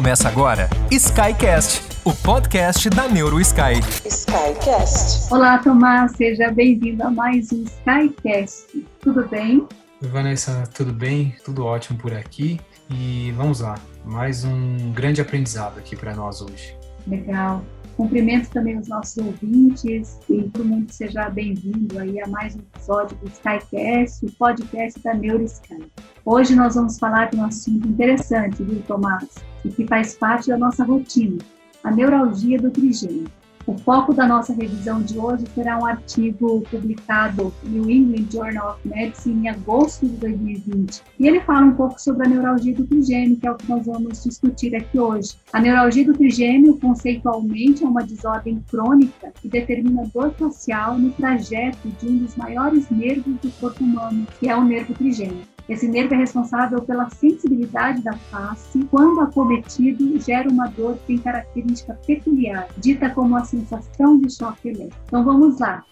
Começa agora Skycast, o podcast da NeuroSky. Skycast. Olá, Tomás, seja bem-vindo a mais um Skycast. Tudo bem? Oi, Vanessa, tudo bem? Tudo ótimo por aqui. E vamos lá, mais um grande aprendizado aqui para nós hoje. Legal. Cumprimento também os nossos ouvintes e todo mundo seja bem-vindo aí a mais um episódio do Skycast, o podcast da NeuroSky. Hoje nós vamos falar de um assunto interessante, viu, Tomás? E que faz parte da nossa rotina, a neuralgia do trigêmeo. O foco da nossa revisão de hoje será um artigo publicado no New England Journal of Medicine em agosto de 2020. E ele fala um pouco sobre a neuralgia do trigêmeo, que é o que nós vamos discutir aqui hoje. A neuralgia do trigêmeo, conceitualmente, é uma desordem crônica que determina dor facial no trajeto de um dos maiores nervos do corpo humano, que é o nervo trigêmeo. Esse nervo é responsável pela sensibilidade da face. Quando acometido, gera uma dor que tem característica peculiar, dita como a sensação de choque elétrico. Então vamos lá.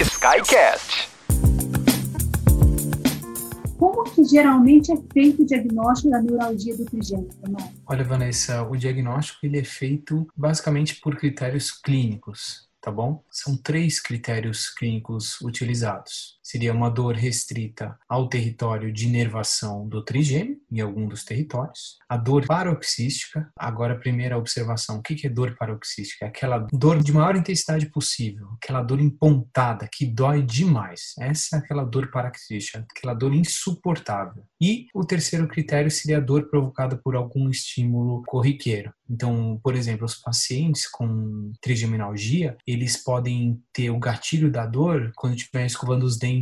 Skycast. Como que geralmente é feito o diagnóstico da neuralgia do trigêmeo, Olha, Vanessa, o diagnóstico ele é feito basicamente por critérios clínicos tá bom? São três critérios clínicos utilizados. Seria uma dor restrita ao território de inervação do trigêmeo, em algum dos territórios. A dor paroxística, agora a primeira observação, o que é dor paroxística? É aquela dor de maior intensidade possível, aquela dor empontada, que dói demais. Essa é aquela dor paroxística, aquela dor insuportável. E o terceiro critério seria a dor provocada por algum estímulo corriqueiro. Então, por exemplo, os pacientes com trigeminalgia, eles podem ter o gatilho da dor quando estiver escovando os dentes,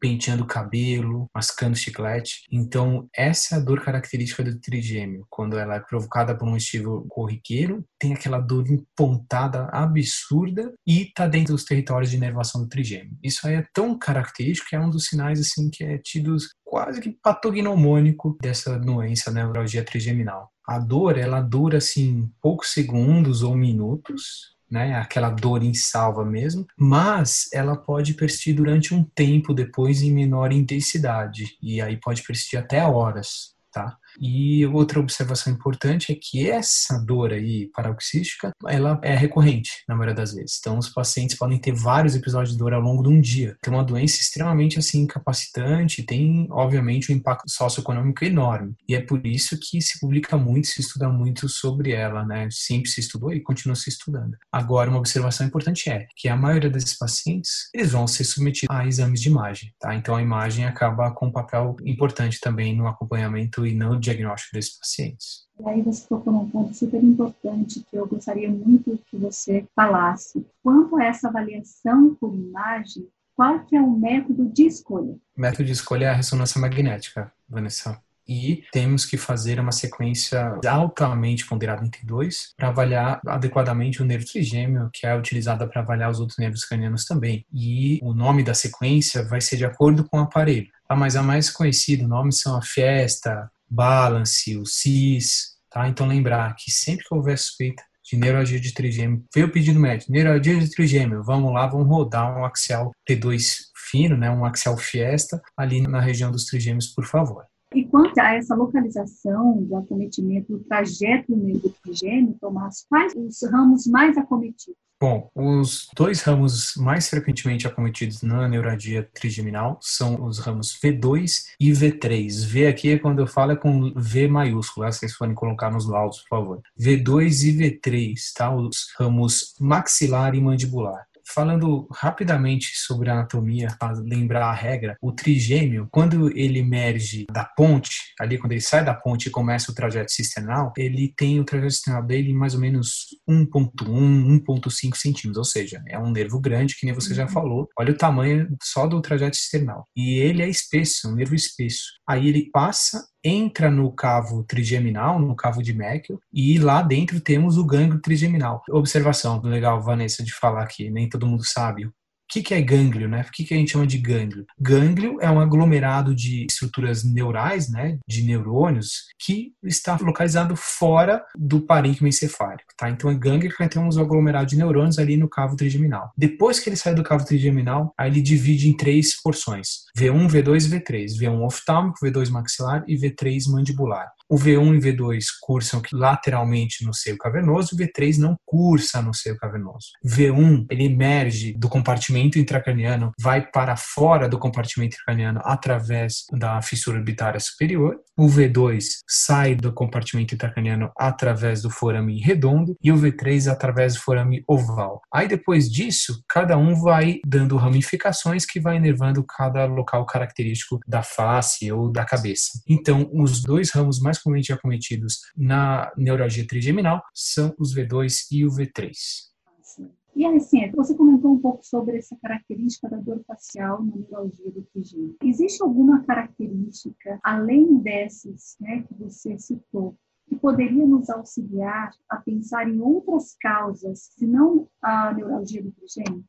penteando o cabelo, mascando chiclete. Então, essa é a dor característica do trigêmeo. Quando ela é provocada por um estímulo corriqueiro, tem aquela dor empontada, absurda e está dentro dos territórios de inervação do trigêmeo. Isso aí é tão característico que é um dos sinais assim que é tido quase que patognomônico dessa doença, neuralgia trigeminal. A dor, ela dura assim poucos segundos ou minutos, né? Aquela dor em salva mesmo, mas ela pode persistir durante um tempo depois em menor intensidade e aí pode persistir até horas, tá? E outra observação importante é que essa dor aí paroxística, ela é recorrente na maioria das vezes. Então, os pacientes podem ter vários episódios de dor ao longo de um dia. Tem uma doença extremamente assim incapacitante, tem obviamente um impacto socioeconômico enorme. E é por isso que se publica muito, se estuda muito sobre ela, né? Sempre se estudou e continua se estudando. Agora, uma observação importante é que a maioria desses pacientes, eles vão ser submetidos a exames de imagem, tá? Então, a imagem acaba com um papel importante também no acompanhamento e no diagnóstico desses pacientes. E aí você tocou num ponto super importante que eu gostaria muito que você falasse. Quanto a essa avaliação por imagem, qual que é o método de escolha? O método de escolha é a ressonância magnética, Vanessa. E temos que fazer uma sequência altamente ponderada entre dois para avaliar adequadamente o nervo trigêmeo, que é utilizada para avaliar os outros nervos cranianos também. E o nome da sequência vai ser de acordo com o aparelho. Tá? Mas a mais conhecida, nome são a Fiesta, Balance, o CIS, tá? Então lembrar que sempre que houver suspeita de neuralgia de trigêmeo, veio pedido médico, neuralgia de trigêmeo, vamos lá, vamos rodar um axial T2 fino, né, um axial Fiesta, ali na região dos trigêmeos, por favor. Quanto a essa localização do acometimento, do trajeto nervo trigêmeo, Tomás, quais os ramos mais acometidos? Bom, os dois ramos mais frequentemente acometidos na neuralgia trigeminal são os ramos V2 e V3. V aqui é quando eu falo é com V maiúsculo, tá? vocês podem colocar nos laudos, por favor. V2 e V3, tá? Os ramos maxilar e mandibular. Falando rapidamente sobre a anatomia, para lembrar a regra, o trigêmeo, quando ele emerge da ponte, ali quando ele sai da ponte e começa o trajeto cistenal, ele tem o trajeto cistenal dele mais ou menos 1.1, 1.5 centímetros, ou seja, é um nervo grande, que nem você já falou. Olha o tamanho só do trajeto cistenal. E ele é espesso, é um nervo espesso. Aí ele passa entra no cavo trigeminal, no cavo de Meckel, e lá dentro temos o gânglio trigeminal. Observação legal, Vanessa, de falar aqui, nem todo mundo sabe. Que, que é gânglio, né? O que, que a gente chama de gânglio? Gânglio é um aglomerado de estruturas neurais, né? De neurônios que está localizado fora do parênquima encefálico, tá? Então é gânglio que temos um aglomerado de neurônios ali no cavo trigeminal. Depois que ele sai do cavo trigeminal, aí ele divide em três porções: V1, V2 e V3. V1 oftálmico, V2 maxilar e V3 mandibular. O V1 e V2 cursam lateralmente no seio cavernoso, o V3 não cursa no seio cavernoso. V1 ele emerge do compartimento intracraniano, vai para fora do compartimento intracraniano através da fissura orbitária superior. O V2 sai do compartimento intracraniano através do forame redondo e o V3 através do forame oval. Aí depois disso, cada um vai dando ramificações que vai enervando cada local característico da face ou da cabeça. Então, os dois ramos mais comumente acometidos na neuralgia trigeminal são os V2 e o V3. E assim, você comentou um pouco sobre essa característica da dor facial na neuralgia do trigêmeo. Existe alguma característica, além dessas né, que você citou, que poderia nos auxiliar a pensar em outras causas, se não a neuralgia do?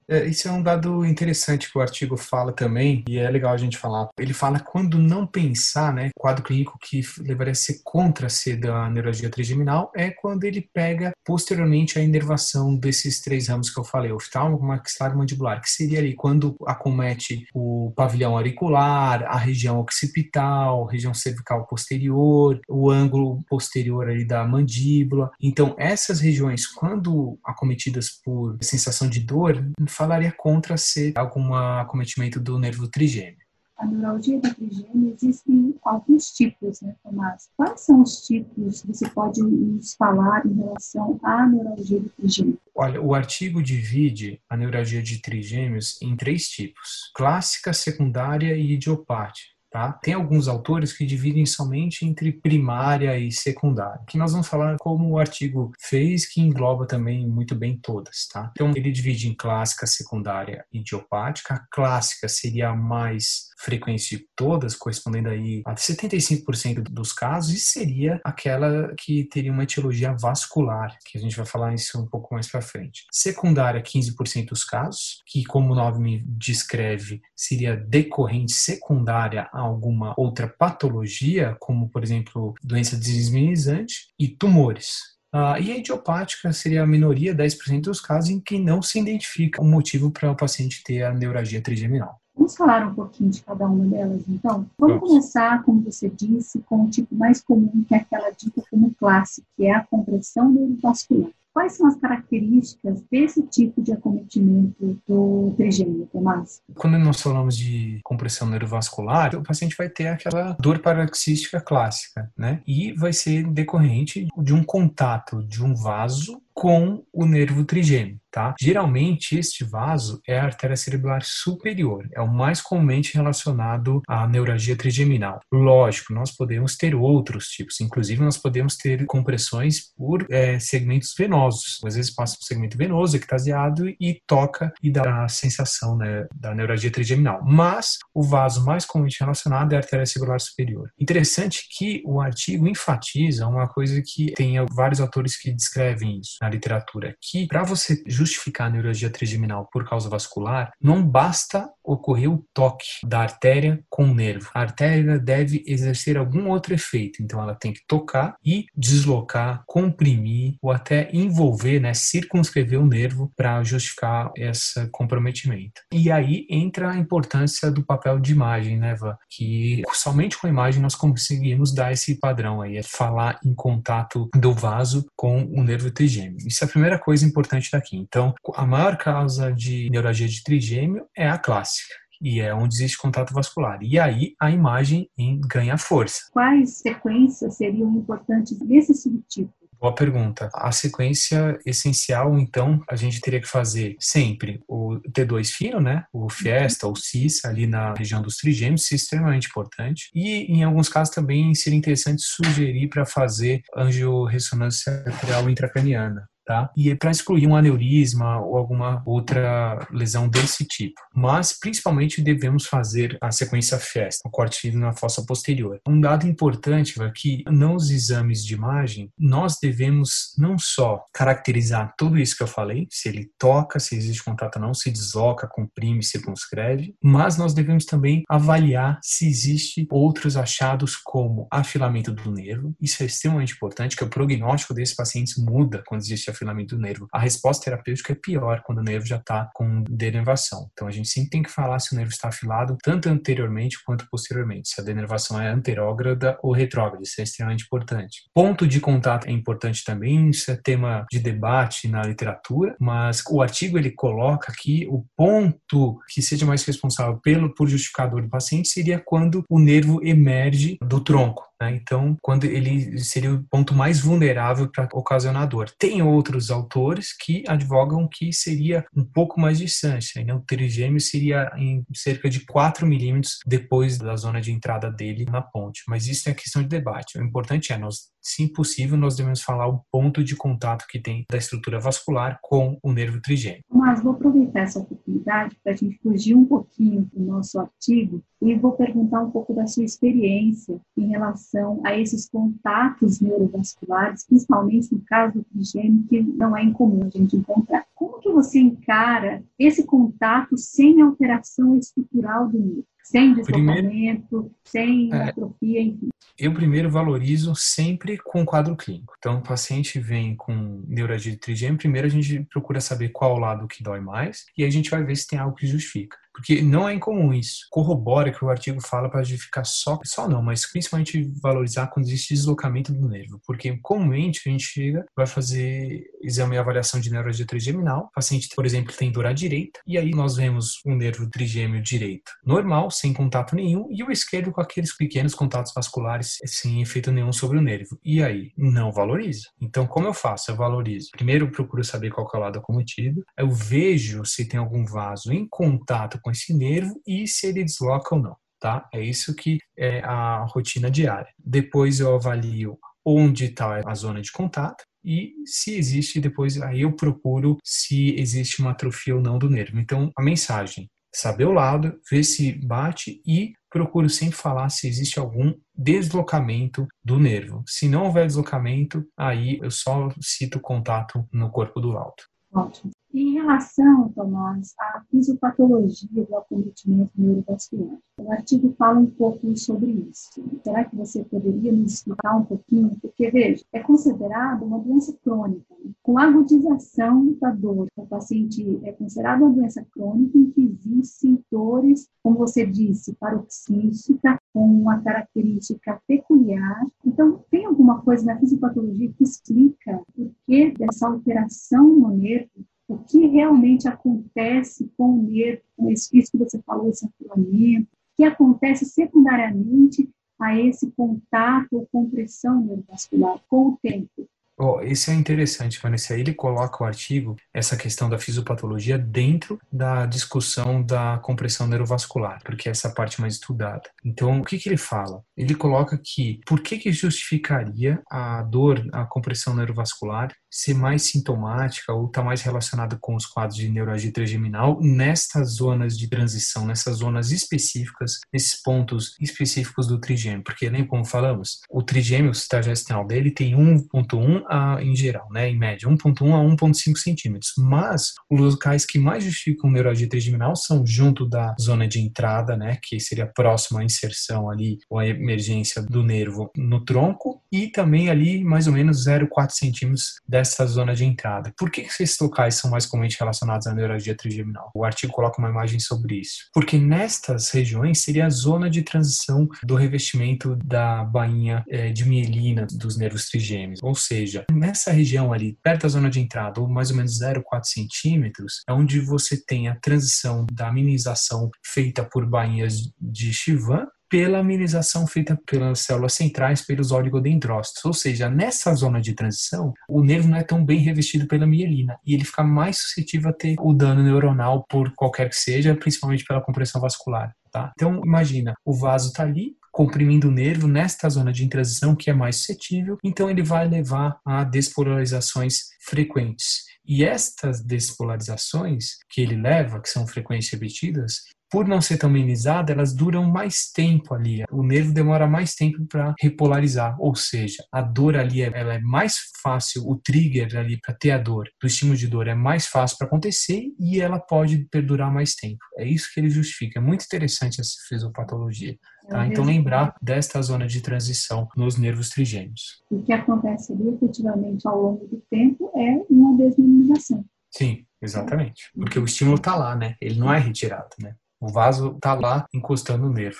É, isso é um dado interessante que o artigo fala também, e é legal a gente falar. Ele fala quando não pensar, né, quadro clínico que levaria a ser contra ser da neuralgia trigeminal é quando ele pega posteriormente a inervação desses três ramos que eu falei, oftálmico, maxilar e mandibular, que seria ali quando acomete o pavilhão auricular, a região occipital, região cervical posterior, o ângulo posterior ali da mandíbula. Então, essas regiões, quando acometidas por sensação de dor, falaria contra ser algum acometimento do nervo trigêmeo. A neuralgia da trigêmeo existem alguns tipos, né, Tomás? Quais são os tipos que você pode nos falar em relação à neuralgia do trigêmeo? Olha, o artigo divide a neuralgia de trigêmeos em três tipos: clássica, secundária e idiopática. Tá? Tem alguns autores que dividem somente entre primária e secundária, que nós vamos falar como o artigo fez, que engloba também muito bem todas. Tá? Então, ele divide em clássica, secundária e idiopática. A clássica seria a mais frequência de todas, correspondendo aí a 75% dos casos, e seria aquela que teria uma etiologia vascular, que a gente vai falar isso um pouco mais para frente. Secundária, 15% dos casos, que como o nome descreve, seria decorrente secundária alguma outra patologia, como por exemplo doença desminimizante e tumores. Uh, e a idiopática seria a minoria, 10% dos casos, em que não se identifica o um motivo para o paciente ter a neuralgia trigeminal. Vamos falar um pouquinho de cada uma delas, então? Vamos, Vamos. começar, como você disse, com o tipo mais comum, que é aquela dita como clássica, que é a compressão neurovascular. Quais são as características desse tipo de acometimento do trigêmeo, Tomás? Quando nós falamos de compressão neurovascular, o paciente vai ter aquela dor paroxística clássica, né? E vai ser decorrente de um contato de um vaso com o nervo trigêmeo, tá? Geralmente este vaso é a artéria cerebral superior, é o mais comumente relacionado à neuralgia trigeminal. Lógico, nós podemos ter outros tipos, inclusive nós podemos ter compressões por é, segmentos venosos. Às vezes passa um segmento venoso ectasiado e toca e dá a sensação né, da neuralgia trigeminal. Mas o vaso mais comumente relacionado é a artéria cerebral superior. Interessante que o artigo enfatiza uma coisa que tem vários autores que descrevem isso literatura que para você justificar a neurologia trigeminal por causa vascular, não basta ocorrer o toque da artéria com o nervo. A artéria deve exercer algum outro efeito, então ela tem que tocar e deslocar, comprimir ou até envolver, né, circunscrever o nervo para justificar esse comprometimento. E aí entra a importância do papel de imagem, né, Eva? Que somente com a imagem nós conseguimos dar esse padrão aí, é falar em contato do vaso com o nervo trigêmeo. Isso é a primeira coisa importante daqui. Então, a maior causa de neuralgia de trigêmeo é a clássica e é onde existe contato vascular. E aí a imagem ganha força. Quais sequências seriam importantes nesse subtipo? Boa pergunta. A sequência essencial, então, a gente teria que fazer sempre o T2 fino, né? O Fiesta, o CIS, ali na região dos trigêmeos, isso é extremamente importante. E, em alguns casos, também seria interessante sugerir para fazer angiorressonância arterial intracraniana tá? E é para excluir um aneurisma ou alguma outra lesão desse tipo. Mas, principalmente, devemos fazer a sequência FEST, o corte na fossa posterior. Um dado importante é que nos exames de imagem, nós devemos não só caracterizar tudo isso que eu falei, se ele toca, se existe contato ou não, se desloca, comprime, circunscreve, mas nós devemos também avaliar se existe outros achados como afilamento do nervo. Isso é extremamente importante, que o prognóstico desses pacientes muda quando existe afilamento do nervo. A resposta terapêutica é pior quando o nervo já está com denervação. Então a gente sempre tem que falar se o nervo está afilado tanto anteriormente quanto posteriormente, se a denervação é anterógrada ou retrógrada. Isso é extremamente importante. Ponto de contato é importante também, isso é tema de debate na literatura, mas o artigo ele coloca que o ponto que seja mais responsável pelo por justificador do paciente seria quando o nervo emerge do tronco. Né? Então, quando ele seria o ponto mais vulnerável para ocasionar dor. Tem outros autores que advogam que seria um pouco mais distante. Né? O trigêmeo seria em cerca de 4 milímetros depois da zona de entrada dele na ponte. Mas isso é questão de debate. O importante é nós se possível, nós devemos falar o ponto de contato que tem da estrutura vascular com o nervo trigêmeo. Mas vou aproveitar essa oportunidade para a gente fugir um pouquinho do nosso artigo e vou perguntar um pouco da sua experiência em relação a esses contatos neurovasculares, principalmente no caso do trigêmeo, que não é incomum a gente encontrar. Como que você encara esse contato sem alteração estrutural do nervo? Sem deslocamento, primeiro, sem é, atrofia, enfim. Eu primeiro valorizo sempre com o quadro clínico. Então, o paciente vem com neuralgia de trigêmeo, primeiro a gente procura saber qual lado que dói mais, e aí a gente vai ver se tem algo que justifica porque não é incomum isso. Corrobora que o artigo fala para justificar só, só não, mas principalmente valorizar quando existe deslocamento do nervo, porque comumente a gente chega, vai fazer exame e avaliação de neurologia trigeminal, o paciente, por exemplo, tem dor à direita, e aí nós vemos um nervo trigêmeo direito normal, sem contato nenhum, e o esquerdo com aqueles pequenos contatos vasculares sem efeito nenhum sobre o nervo. E aí, não valoriza. Então, como eu faço? Eu valorizo. Primeiro, eu procuro saber qual é o lado acometido, eu vejo se tem algum vaso em contato com com esse nervo e se ele desloca ou não, tá? É isso que é a rotina diária. Depois eu avalio onde está a zona de contato e se existe depois aí eu procuro se existe uma atrofia ou não do nervo. Então a mensagem saber o lado, ver se bate e procuro sempre falar se existe algum deslocamento do nervo. Se não houver deslocamento, aí eu só cito contato no corpo do laudo. Ótimo. Em relação, Tomás, à fisiopatologia do acometimento neurovascular, o artigo fala um pouco sobre isso. Será que você poderia nos explicar um pouquinho? Porque, veja, é considerado uma doença crônica, com agudização da dor. O paciente é considerado uma doença crônica em que existem dores, como você disse, paroxística, com uma característica peculiar. Então, tem alguma coisa na fisiopatologia que explica o que dessa alteração no nervo o que realmente acontece com o nervo, com isso que você falou, esse afilamento, que acontece secundariamente a esse contato ou compressão neurovascular com o tempo. Oh, esse é interessante, Vanessa. Ele coloca o artigo, essa questão da fisiopatologia, dentro da discussão da compressão neurovascular, porque é essa parte mais estudada. Então, o que, que ele fala? Ele coloca que por que, que justificaria a dor, a compressão neurovascular, ser mais sintomática ou estar tá mais relacionada com os quadros de neuralgia trigeminal nestas zonas de transição, nessas zonas específicas, nesses pontos específicos do trigêmeo. Porque, lembra como falamos? O trigêmeo, o citagem dele, tem 1.1 a, em geral, né, em média, 1.1 a 1.5 centímetros. Mas os locais que mais justificam neuralgia trigeminal são junto da zona de entrada, né, que seria próximo à inserção ali, ou à emergência do nervo no tronco, e também ali mais ou menos 0,4 centímetros dessa zona de entrada. Por que esses locais são mais comumente relacionados à neuralgia trigeminal? O artigo coloca uma imagem sobre isso. Porque nestas regiões seria a zona de transição do revestimento da bainha é, de mielina dos nervos trigêmeos, ou seja, nessa região ali, perto da zona de entrada, ou mais ou menos 0,4 centímetros, é onde você tem a transição da minimização feita por bainhas de Chivan pela minimização feita pelas células centrais, pelos oligodendrócitos. Ou seja, nessa zona de transição, o nervo não é tão bem revestido pela mielina e ele fica mais suscetível a ter o dano neuronal por qualquer que seja, principalmente pela compressão vascular. Tá? Então, imagina, o vaso está ali, comprimindo o nervo nesta zona de transição que é mais suscetível, então ele vai levar a despolarizações frequentes. E estas despolarizações que ele leva, que são frequentes repetidas, por não ser tão minimizada, elas duram mais tempo ali. O nervo demora mais tempo para repolarizar, ou seja, a dor ali ela é mais fácil, o trigger ali para ter a dor, do estímulo de dor é mais fácil para acontecer e ela pode perdurar mais tempo. É isso que ele justifica. É muito interessante essa fisiopatologia. Tá? Então, lembrar desta zona de transição nos nervos trigêmeos. O que acontece ali, efetivamente, ao longo do tempo é uma desminimização. Sim, exatamente. Porque o estímulo está lá, né? Ele não é retirado, né? O vaso está lá encostando no nervo.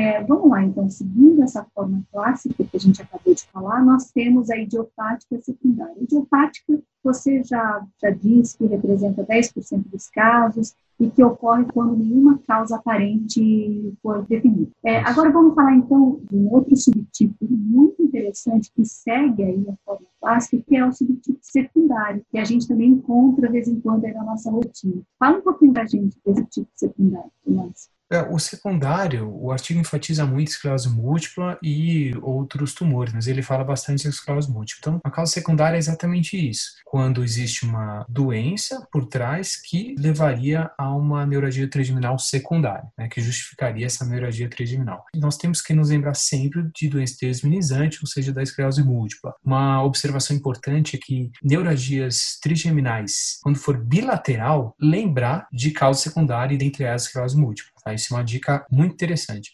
É, vamos lá, então, seguindo essa forma clássica que a gente acabou de falar, nós temos a idiopática secundária. A idiopática, você já, já disse que representa 10% dos casos e que ocorre quando nenhuma causa aparente for definida. É, agora vamos falar, então, de um outro subtipo muito interessante que segue aí a forma clássica, que é o subtipo secundário, que a gente também encontra de vez em quando aí na nossa rotina. Fala um pouquinho da gente desse tipo secundário, Tomás. É, o secundário, o artigo enfatiza muito esclerose múltipla e outros tumores, mas ele fala bastante de esclerose múltipla. Então, a causa secundária é exatamente isso. Quando existe uma doença por trás que levaria a uma neuralgia trigeminal secundária, né, que justificaria essa neuralgia trigeminal. E nós temos que nos lembrar sempre de doença desminizante, ou seja, da esclerose múltipla. Uma observação importante é que neuralgias trigeminais, quando for bilateral, lembrar de causa secundária e dentre elas esclerose múltipla. Tá? Isso é uma dica muito interessante.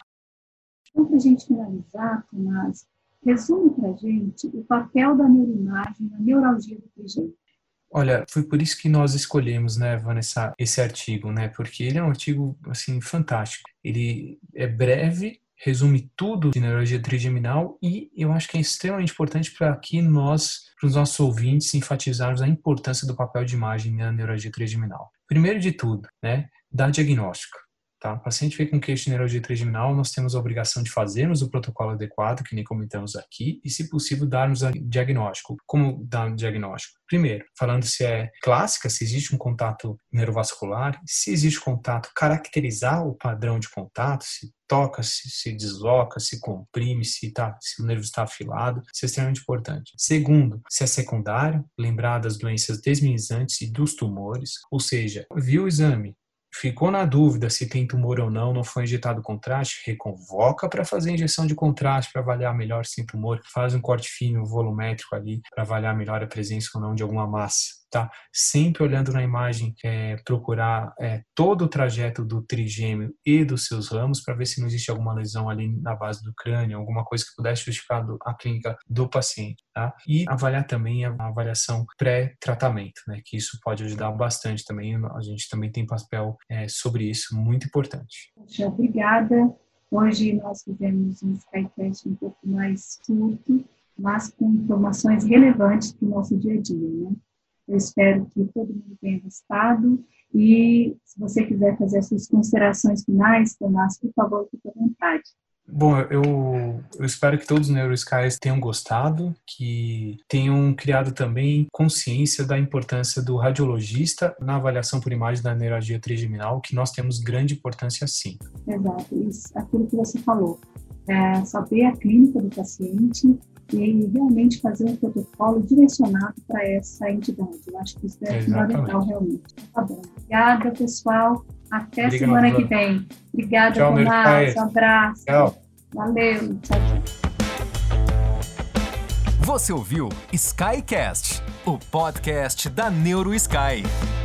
Então, para a gente finalizar, Tomás, resume para a gente o papel da neuroimagem na neuralgia do. Olha, foi por isso que nós escolhemos, né, Vanessa, esse artigo, né, porque ele é um artigo, assim, fantástico. Ele é breve, resume tudo de neurologia trigeminal e eu acho que é extremamente importante para aqui nós, para os nossos ouvintes, enfatizarmos a importância do papel de imagem na neurologia trigeminal. Primeiro de tudo, né, dar diagnóstico. Tá? O paciente vem com queixa de neurologia trigeminal, nós temos a obrigação de fazermos o protocolo adequado, que nem comentamos aqui, e, se possível, darmos o diagnóstico. Como dar um diagnóstico? Primeiro, falando se é clássica, se existe um contato neurovascular, se existe contato, caracterizar o padrão de contato, se toca, se, se desloca, se comprime, se, tá, se o nervo está afilado, isso é extremamente importante. Segundo, se é secundário, lembrar das doenças desminizantes e dos tumores, ou seja, viu o exame, Ficou na dúvida se tem tumor ou não, não foi injetado contraste, reconvoca para fazer injeção de contraste para avaliar melhor se tem tumor, faz um corte fino volumétrico ali para avaliar melhor a presença ou não de alguma massa tá? Sempre olhando na imagem, é, procurar é, todo o trajeto do trigêmeo e dos seus ramos para ver se não existe alguma lesão ali na base do crânio, alguma coisa que pudesse justificar a clínica do paciente, tá? E avaliar também a avaliação pré-tratamento, né? Que isso pode ajudar bastante também. A gente também tem papel é, sobre isso muito importante. Obrigada. Hoje nós fizemos um Skycast um pouco mais curto, mas com informações relevantes para o nosso dia a dia, né? Eu espero que todo mundo tenha gostado. E se você quiser fazer as suas considerações finais, Tomás, por favor, fique à vontade. Bom, eu, eu espero que todos os NeuroSkies tenham gostado, que tenham criado também consciência da importância do radiologista na avaliação por imagem da neuralgia trigeminal, que nós temos grande importância sim. Exato, isso, aquilo que você falou. É saber a clínica do paciente, e realmente fazer um protocolo direcionado para essa entidade. Eu acho que isso é fundamental realmente. Tá bom. Obrigada, pessoal. Até Obrigado, semana que vem. Obrigada, tchau, Tomás. Um abraço. Tchau. Valeu. Tchau, tchau. Você ouviu Skycast, o podcast da NeuroSky.